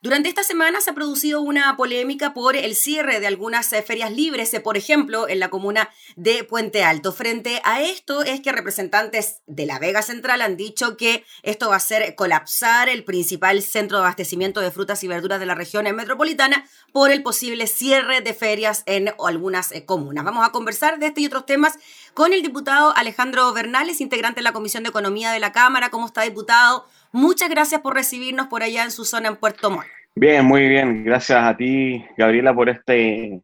Durante esta semana se ha producido una polémica por el cierre de algunas eh, ferias libres, eh, por ejemplo, en la comuna de Puente Alto. Frente a esto es que representantes de la Vega Central han dicho que esto va a hacer colapsar el principal centro de abastecimiento de frutas y verduras de la región metropolitana por el posible cierre de ferias en algunas eh, comunas. Vamos a conversar de este y otros temas con el diputado Alejandro Bernales, integrante de la Comisión de Economía de la Cámara. ¿Cómo está, diputado? Muchas gracias por recibirnos por allá en su zona en Puerto Montt. Bien, muy bien. Gracias a ti, Gabriela, por este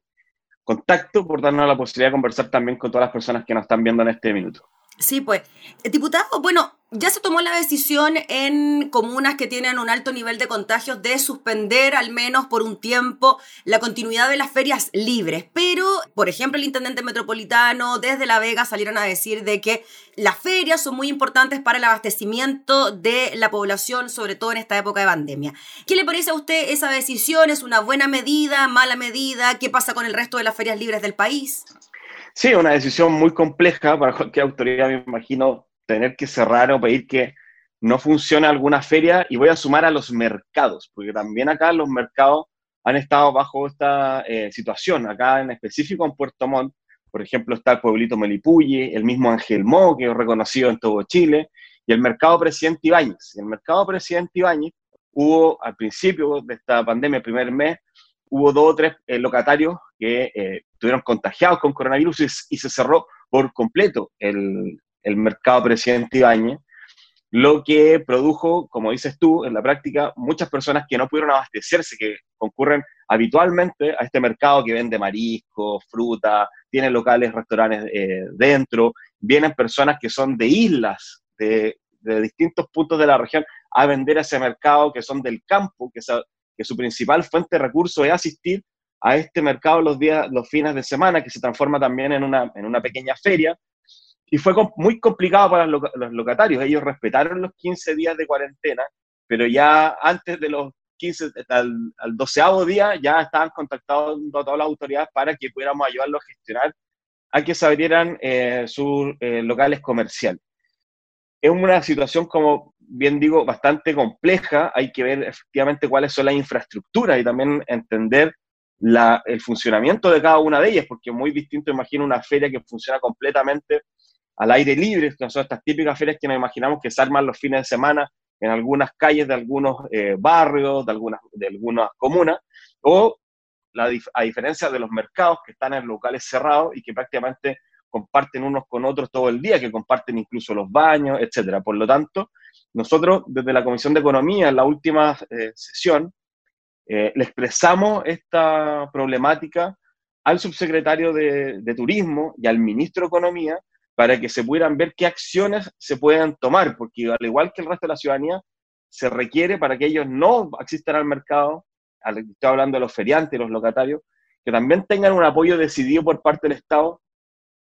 contacto, por darnos la posibilidad de conversar también con todas las personas que nos están viendo en este minuto. Sí, pues, diputado, bueno, ya se tomó la decisión en comunas que tienen un alto nivel de contagios de suspender al menos por un tiempo la continuidad de las ferias libres. Pero, por ejemplo, el intendente metropolitano desde La Vega salieron a decir de que las ferias son muy importantes para el abastecimiento de la población, sobre todo en esta época de pandemia. ¿Qué le parece a usted esa decisión? ¿Es una buena medida, mala medida? ¿Qué pasa con el resto de las ferias libres del país? Sí, una decisión muy compleja para cualquier autoridad, me imagino, tener que cerrar o pedir que no funcione alguna feria y voy a sumar a los mercados, porque también acá los mercados han estado bajo esta eh, situación. Acá en específico en Puerto Montt, por ejemplo, está el pueblito Melipulli, el mismo Ángel Mo, que es reconocido en todo Chile, y el mercado Presidente Ibáñez. el mercado Presidente Ibáñez hubo al principio de esta pandemia, primer mes, hubo dos o tres eh, locatarios que eh, estuvieron contagiados con coronavirus y, se cerró por completo el, mercado presidente Ibañez, lo que produjo, como dices tú, en la práctica, muchas personas que no pudieron abastecerse, que concurren habitualmente a este mercado que vende marisco, fruta, tiene locales, restaurantes eh, dentro, vienen personas que son de islas, de, distintos puntos de la región, a vender ese mercado, que son del campo, que, que su principal fuente de recursos es asistir a este mercado los días, los fines de semana, que se transforma también en una, en una pequeña feria, y fue muy complicado para los locatarios. Ellos respetaron los 15 días de cuarentena, pero ya antes de los 15, al, al 12 día, ya estaban contactados a todas las autoridades para que pudiéramos ayudarlos a gestionar a que se abrieran eh, sus eh, locales comerciales. Es una situación, como bien digo, bastante compleja. Hay que ver efectivamente cuáles son las infraestructuras y también entender la, el funcionamiento de cada una de ellas, porque es muy distinto, imagino, una feria que funciona completamente al aire libre, que son estas típicas ferias que nos imaginamos que se arman los fines de semana en algunas calles de algunos eh, barrios, de algunas, de algunas comunas, o la, a diferencia de los mercados que están en locales cerrados y que prácticamente comparten unos con otros todo el día, que comparten incluso los baños, etcétera. Por lo tanto, nosotros desde la Comisión de Economía, en la última eh, sesión, eh, le expresamos esta problemática al subsecretario de, Turismo y al ministro de Economía para que se pudieran ver qué acciones se pueden tomar, porque al igual que el resto de la ciudadanía, se requiere para que ellos no asistan al mercado, estoy hablando de los feriantes, los locatarios, que también tengan un apoyo decidido por parte del Estado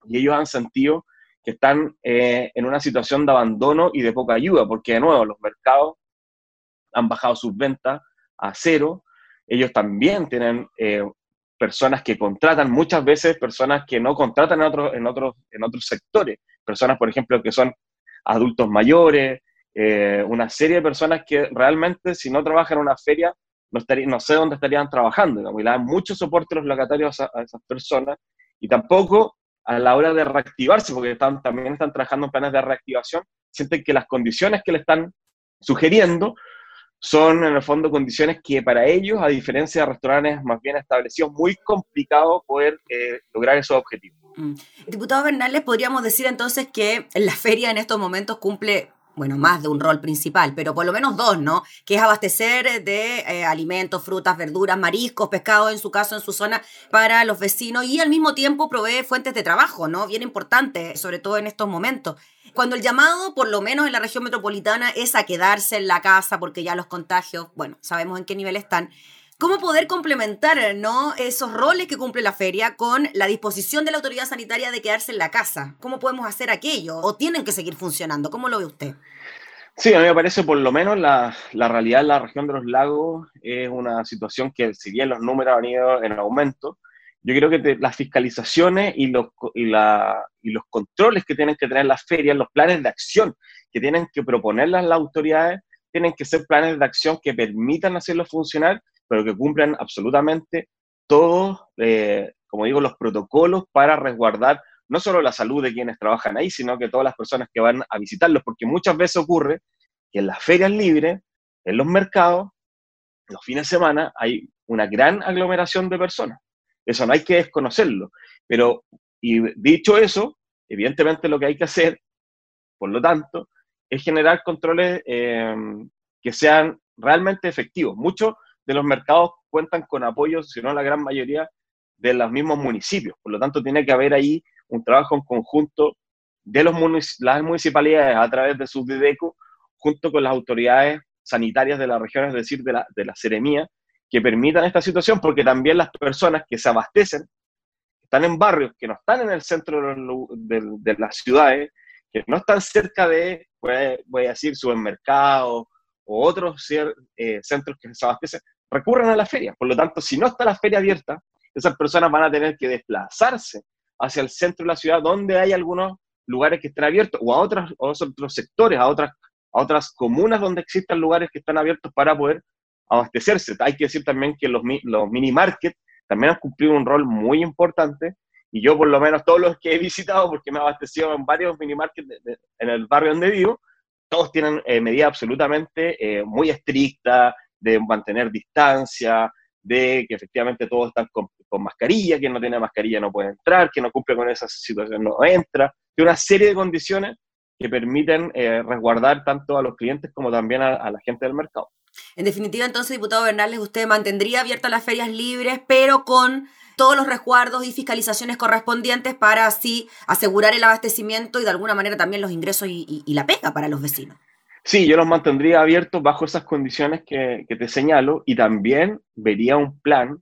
y ellos han sentido que están eh, en una situación de abandono y de poca ayuda, porque de nuevo los mercados han bajado sus ventas a cero, ellos también tienen eh, personas que contratan, muchas veces personas que no contratan en, otros en, otros, en otros sectores, personas, por ejemplo, que son adultos mayores, eh, una serie de personas que realmente si no trabajan en una feria, no, estaría, no sé dónde estarían trabajando, y le dan mucho soporte a los locatarios a, esas personas, y tampoco a la hora de reactivarse, porque también están trabajando en planes de reactivación, sienten que las condiciones que le están sugiriendo son en el fondo condiciones que para ellos, a diferencia de restaurantes más bien establecidos, muy complicado poder eh, lograr esos objetivos. Mm. Diputado Bernales, podríamos decir entonces que la feria en estos momentos cumple bueno, más de un rol principal, pero por lo menos dos, ¿no? Que es abastecer de eh, alimentos, frutas, verduras, mariscos, pescado, en su caso, en su zona, para los vecinos y al mismo tiempo provee fuentes de trabajo, ¿no? Bien importante, sobre todo en estos momentos. Cuando el llamado, por lo menos en la región metropolitana, es a quedarse en la casa porque ya los contagios, bueno, sabemos en qué nivel están. ¿Cómo poder complementar ¿no? esos roles que cumple la feria con la disposición de la autoridad sanitaria de quedarse en la casa? ¿Cómo podemos hacer aquello? ¿O tienen que seguir funcionando? ¿Cómo lo ve usted? Sí, a mí me parece por lo menos la, la realidad en la región de los lagos es una situación que si bien los números han ido en aumento, yo creo que las fiscalizaciones y los, y, la, y los controles que tienen que tener las ferias, los planes de acción que tienen que proponer las autoridades, tienen que ser planes de acción que permitan hacerlo funcionar, pero que cumplan absolutamente todos, eh, como digo, los protocolos para resguardar no solo la salud de quienes trabajan ahí, sino que todas las personas que van a visitarlos, porque muchas veces ocurre que en las ferias libres, en los mercados, los fines de semana hay una gran aglomeración de personas. Eso no hay que desconocerlo. Pero, y dicho eso, evidentemente lo que hay que hacer, por lo tanto, es generar controles eh, que sean realmente efectivos. Muchos de los mercados cuentan con apoyo, si no la gran mayoría, de los mismos municipios. Por lo tanto, tiene que haber ahí un trabajo en conjunto de los las municipalidades a través de sus DIDECO, junto con las autoridades sanitarias de la región, es decir, de la, de la Seremía, que permitan esta situación, porque también las personas que se abastecen, están en barrios que no están en el centro de, las ciudades, que no están cerca de, voy a decir, supermercados o otros eh, centros que se abastecen, recurren a la feria. Por lo tanto, si no está la feria abierta, esas personas van a tener que desplazarse hacia el centro de la ciudad donde hay algunos lugares que estén abiertos o a, otros, otros sectores, a otras, a otras comunas donde existan lugares que están abiertos para poder abastecerse. Hay que decir también que los, los mini markets también han cumplido un rol muy importante y yo por lo menos todos los que he visitado, porque me he abastecido en varios mini markets en el barrio donde vivo, todos tienen eh, medidas absolutamente eh, muy estrictas de mantener distancia, de que efectivamente todos están con, mascarilla, que no tiene mascarilla no puede entrar, que no cumple con esa situación no entra, de una serie de condiciones que permiten eh, resguardar tanto a los clientes como también a, la gente del mercado. En definitiva, entonces, diputado Bernales, usted mantendría abiertas las ferias libres, pero con todos los resguardos y fiscalizaciones correspondientes para así asegurar el abastecimiento y de alguna manera también los ingresos y la pega para los vecinos. Sí, yo los mantendría abiertos bajo esas condiciones que, te señalo y también vería un plan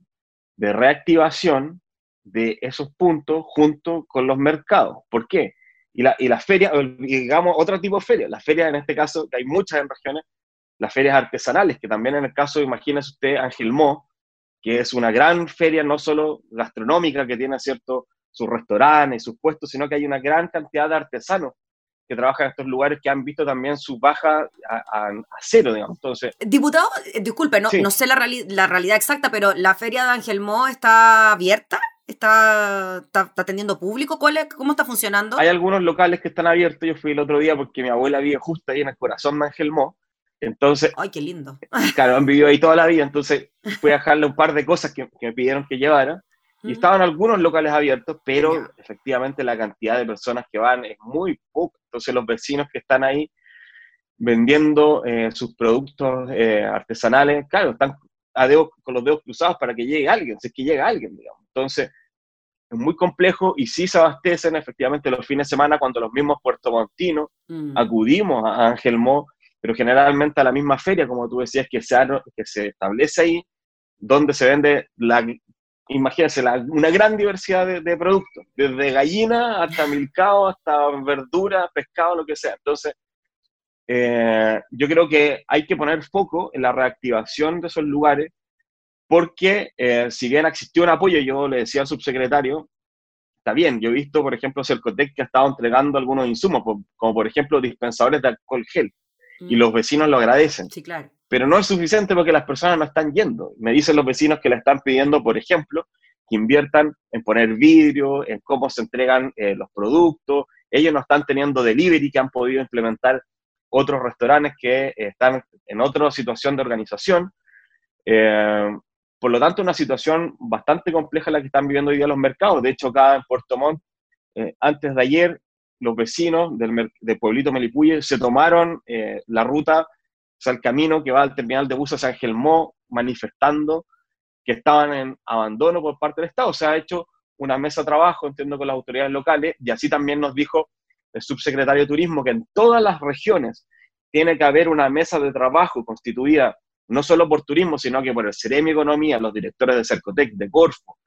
de reactivación de esos puntos junto con los mercados. ¿Por qué? Y, la, y las ferias, digamos, otro tipo de ferias, las ferias en este caso, que hay muchas en regiones, las ferias artesanales, que también en el caso, imagínese usted, Ángel Mo, que es una gran feria no solo gastronómica, que tiene cierto sus restaurantes, sus puestos, sino que hay una gran cantidad de artesanos que trabajan en estos lugares que han visto también su baja a, cero, digamos. Entonces, Diputado, eh, disculpe, no, no sé la, la, realidad exacta, pero ¿la feria de Angelmó está abierta? ¿Está, está, teniendo público? ¿Cuál ¿Cómo está funcionando? Hay algunos locales que están abiertos. Yo fui el otro día porque mi abuela vive justo ahí en el corazón de Angelmó. Entonces, ¡ay, qué lindo! Claro, han vivido ahí toda la vida. Entonces, fui a dejarle un par de cosas que, que me pidieron que llevara. Y estaban algunos locales abiertos, pero efectivamente la cantidad de personas que van es muy poca. Entonces los vecinos que están ahí vendiendo eh, sus productos eh, artesanales, claro, están a con los dedos cruzados para que llegue alguien, si es que llega alguien, digamos. Entonces, es muy complejo y sí se abastecen efectivamente los fines de semana cuando los mismos puertomontinos mm. acudimos a Ángel Mo, pero generalmente a la misma feria, como tú decías, que se, establece ahí, donde se vende la imagínense, una gran diversidad de, productos, desde gallina hasta milcao, hasta verdura, pescado, lo que sea. Entonces, eh, yo creo que hay que poner foco en la reactivación de esos lugares, porque eh, si bien existió un apoyo, yo le decía al subsecretario, está bien, yo he visto, por ejemplo, Cercotec que ha estado entregando algunos insumos, como por ejemplo dispensadores de alcohol gel, y los vecinos lo agradecen. Sí, claro pero no es suficiente porque las personas no están yendo. Me dicen los vecinos que le están pidiendo, por ejemplo, que inviertan en poner vidrio, en cómo se entregan eh, los productos. Ellos no están teniendo delivery que han podido implementar otros restaurantes que eh, están en otra situación de organización. Eh, por lo tanto, una situación bastante compleja la que están viviendo hoy día los mercados. De hecho, acá en Puerto Montt, antes de ayer, los vecinos del, pueblito Melipuye se tomaron la ruta sea, el camino que va al terminal de buses San Gelmó manifestando que estaban en abandono por parte del Estado. Se ha hecho una mesa de trabajo, entiendo, con las autoridades locales, y así también nos dijo el subsecretario de Turismo que en todas las regiones tiene que haber una mesa de trabajo constituida no solo por turismo, sino que por el Ceremi Economía, los directores de Cercotec, de Corfo,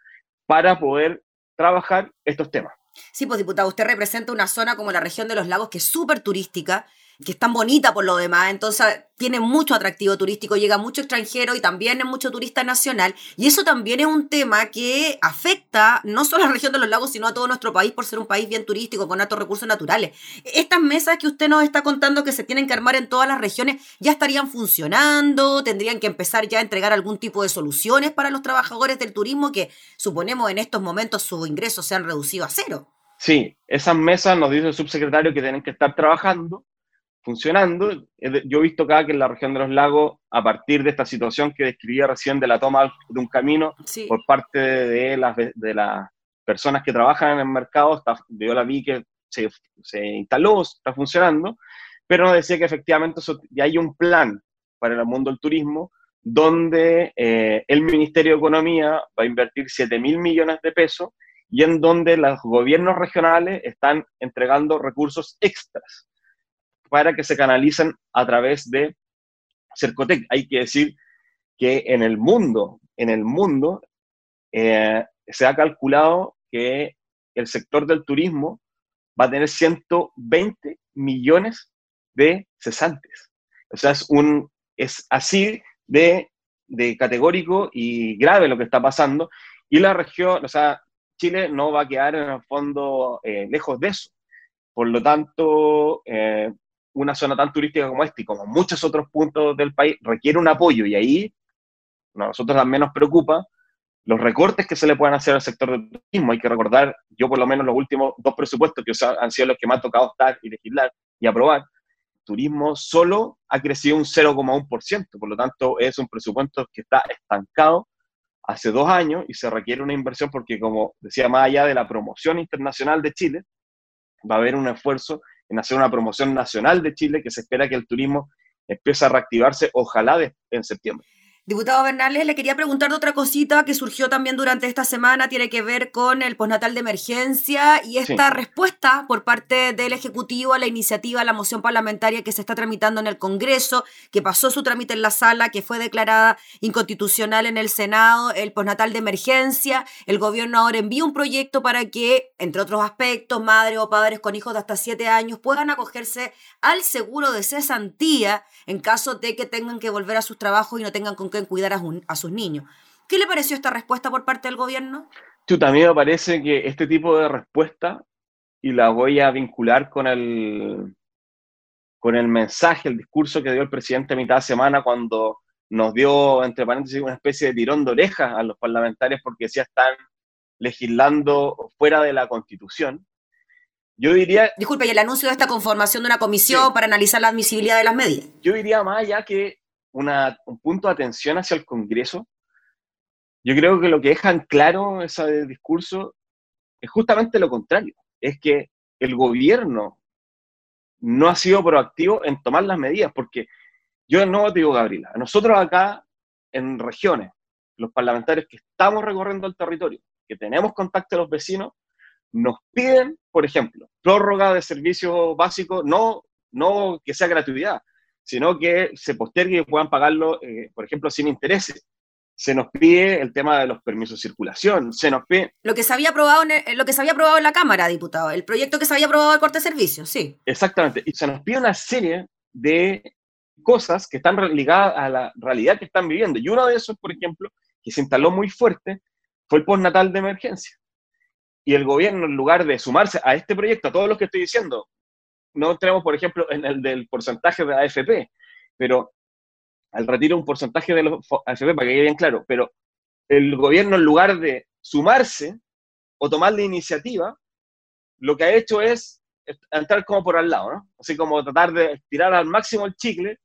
para poder trabajar estos temas. Sí, pues diputado, usted representa una zona como la región de los lagos que es súper turística que es tan bonita por lo demás, entonces tiene mucho atractivo turístico, llega mucho extranjero y también es mucho turista nacional. Y eso también es un tema que afecta no solo a la región de los lagos, sino a todo nuestro país por ser un país bien turístico, con altos recursos naturales. Estas mesas que usted nos está contando que se tienen que armar en todas las regiones, ¿ya estarían funcionando? ¿Tendrían que empezar ya a entregar algún tipo de soluciones para los trabajadores del turismo que suponemos en estos momentos sus ingresos se han reducido a cero? Sí, esas mesas nos dice el subsecretario que tienen que estar trabajando funcionando. Yo he visto acá que en la región de los lagos, a partir de esta situación que describía recién de la toma de un camino por parte de las, de las personas que trabajan en el mercado, está, yo la vi que se, se instaló, está funcionando, pero nos decía que efectivamente ya hay un plan para el mundo del turismo donde eh, el Ministerio de Economía va a invertir 7 mil millones de pesos y en donde los gobiernos regionales están entregando recursos extras para que se canalicen a través de Cercotec. Hay que decir que en el mundo, en el mundo, eh, se ha calculado que el sector del turismo va a tener 120 millones de cesantes. O sea, es, un, es así de, de categórico y grave lo que está pasando. Y la región, o sea, Chile no va a quedar en el fondo eh, lejos de eso. Por lo tanto, eh, una zona tan turística como esta y como muchos otros puntos del país requiere un apoyo y ahí a nosotros también nos preocupa los recortes que se le pueden hacer al sector del turismo. Hay que recordar, yo por lo menos los últimos dos presupuestos que han sido los que me ha tocado estar y legislar y aprobar, turismo solo ha crecido un 0,1%, por lo tanto es un presupuesto que está estancado hace dos años y se requiere una inversión porque, como decía, más allá de la promoción internacional de Chile, va a haber un esfuerzo en hacer una promoción nacional de Chile, que se espera que el turismo empiece a reactivarse, ojalá en septiembre. Diputado Bernales, le quería preguntar de otra cosita que surgió también durante esta semana, tiene que ver con el postnatal de emergencia y esta respuesta por parte del Ejecutivo a la iniciativa, a la moción parlamentaria que se está tramitando en el Congreso, que pasó su trámite en la sala, que fue declarada inconstitucional en el Senado, el postnatal de emergencia. El gobierno ahora envía un proyecto para que, entre otros aspectos, madres o padres con hijos de hasta siete años puedan acogerse al seguro de cesantía en caso de que tengan que volver a sus trabajos y no tengan con en cuidar a, sus niños. ¿Qué le pareció esta respuesta por parte del gobierno? también me parece que este tipo de respuesta, y la voy a vincular con el, con el mensaje, el discurso que dio el presidente a mitad de semana cuando nos dio, entre paréntesis, una especie de tirón de orejas a los parlamentarios porque decía están legislando fuera de la Constitución. Yo diría... Disculpe, y el anuncio de esta conformación de una comisión para analizar la admisibilidad de las medidas. Yo diría más allá que un punto de atención hacia el Congreso. Yo creo que lo que dejan claro ese discurso es justamente lo contrario, es que el gobierno no ha sido proactivo en tomar las medidas, porque yo no te digo, Gabriela, nosotros acá en regiones, los parlamentarios que estamos recorriendo el territorio, que tenemos contacto con los vecinos, nos piden, por ejemplo, prórroga de servicios básicos, no, no que sea gratuidad, sino que se postergue y puedan pagarlo, eh, por ejemplo, sin intereses. Se nos pide el tema de los permisos de circulación, se nos pide... Lo que se había aprobado en, lo que se había aprobado en la Cámara, diputado, el proyecto que se había aprobado de corte de servicios, sí. Exactamente, y se nos pide una serie de cosas que están ligadas a la realidad que están viviendo. Y uno de esos, por ejemplo, que se instaló muy fuerte, fue el postnatal de emergencia. Y el gobierno, en lugar de sumarse a este proyecto, a todos los que estoy diciendo, no tenemos, por ejemplo, en el del porcentaje de AFP, pero al retiro un porcentaje de los AFP, para que quede bien claro, pero el gobierno en lugar de sumarse o tomar la iniciativa, lo que ha hecho es entrar como por al lado, ¿no? Así como tratar de estirar al máximo el chicle.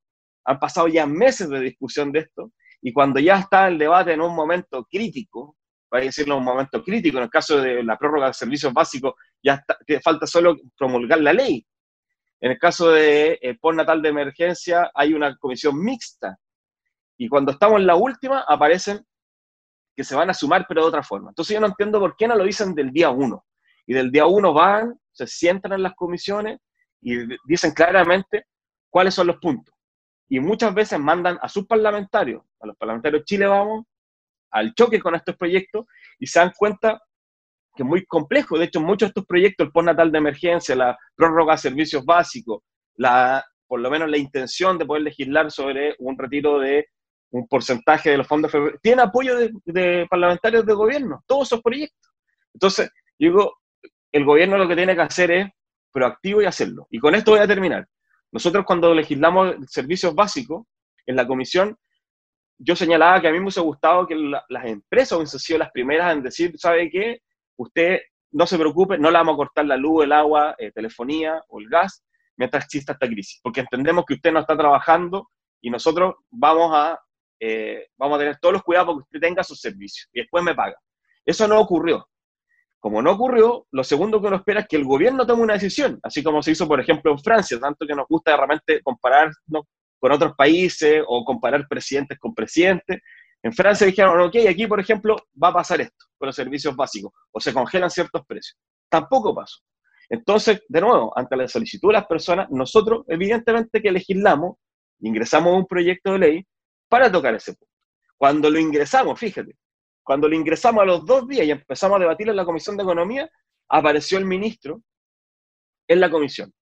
Han pasado ya meses de discusión de esto, y cuando ya está el debate en un momento crítico, para decirlo un momento crítico, en el caso de la prórroga de servicios básicos, ya falta solo promulgar la ley. En el caso de eh, postnatal de emergencia hay una comisión mixta y cuando estamos en la última aparecen que se van a sumar pero de otra forma. Entonces yo no entiendo por qué no lo dicen del día uno. Y del día uno van, se sientan en las comisiones y dicen claramente cuáles son los puntos. Y muchas veces mandan a sus parlamentarios, a los parlamentarios Chile Vamos, al choque con estos proyectos y se dan cuenta es muy complejo. De hecho, muchos de estos proyectos, el postnatal de emergencia, la prórroga de servicios básicos, la por lo menos la intención de poder legislar sobre un retiro de un porcentaje de los fondos tiene apoyo de, parlamentarios de gobierno, todos esos proyectos. Entonces, digo, el gobierno lo que tiene que hacer es proactivo y hacerlo. Y con esto voy a terminar. Nosotros cuando legislamos servicios básicos en la comisión, yo señalaba que a mí me hubiese gustado que las empresas hubiesen sido las primeras en decir, ¿sabe qué? Usted no se preocupe, no le vamos a cortar la luz, el agua, eh, telefonía o el gas mientras exista esta crisis, porque entendemos que usted no está trabajando y nosotros vamos a, eh, vamos a tener todos los cuidados para que usted tenga sus servicios y después me paga. Eso no ocurrió. Como no ocurrió, lo segundo que uno espera es que el gobierno tome una decisión, así como se hizo, por ejemplo, en Francia, tanto que nos gusta realmente compararnos con otros países o comparar presidentes con presidentes. En Francia dijeron, ok, aquí, por ejemplo, va a pasar esto con los servicios básicos, o se congelan ciertos precios. Tampoco pasó. Entonces, de nuevo, ante la solicitud de las personas, nosotros, evidentemente, que legislamos, ingresamos un proyecto de ley para tocar ese punto. Cuando lo ingresamos, fíjate, cuando lo ingresamos a los dos días y empezamos a debatir en la Comisión de Economía, apareció el ministro en la comisión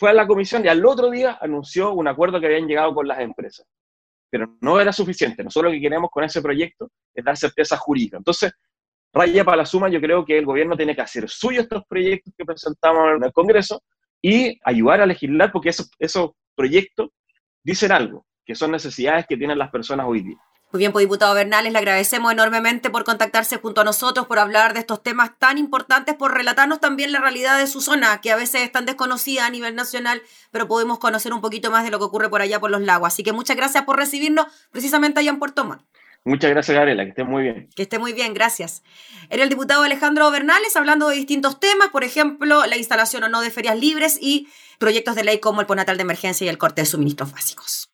fue a la comisión y al otro día anunció un acuerdo que habían llegado con las empresas. Pero no era suficiente. Nosotros lo que queremos con ese proyecto es dar certeza jurídica. Entonces, raya para la suma, yo creo que el gobierno tiene que hacer suyo estos proyectos que presentamos en el Congreso y ayudar a legislar porque esos, esos proyectos dicen algo, que son necesidades que tienen las personas hoy día. Muy bien, pues diputado Bernales, le agradecemos enormemente por contactarse junto a nosotros, por hablar de estos temas tan importantes, por relatarnos también la realidad de su zona, que a veces es tan desconocida a nivel nacional, pero podemos conocer un poquito más de lo que ocurre por allá por los lagos. Así que muchas gracias por recibirnos precisamente allá en Puerto Montt. Muchas gracias, Gabriela, que esté muy bien. Que esté muy bien, gracias. Era el diputado Alejandro Bernales hablando de distintos temas, por ejemplo, la instalación o no de ferias libres y proyectos de ley como el ponatal de emergencia y el corte de suministros básicos.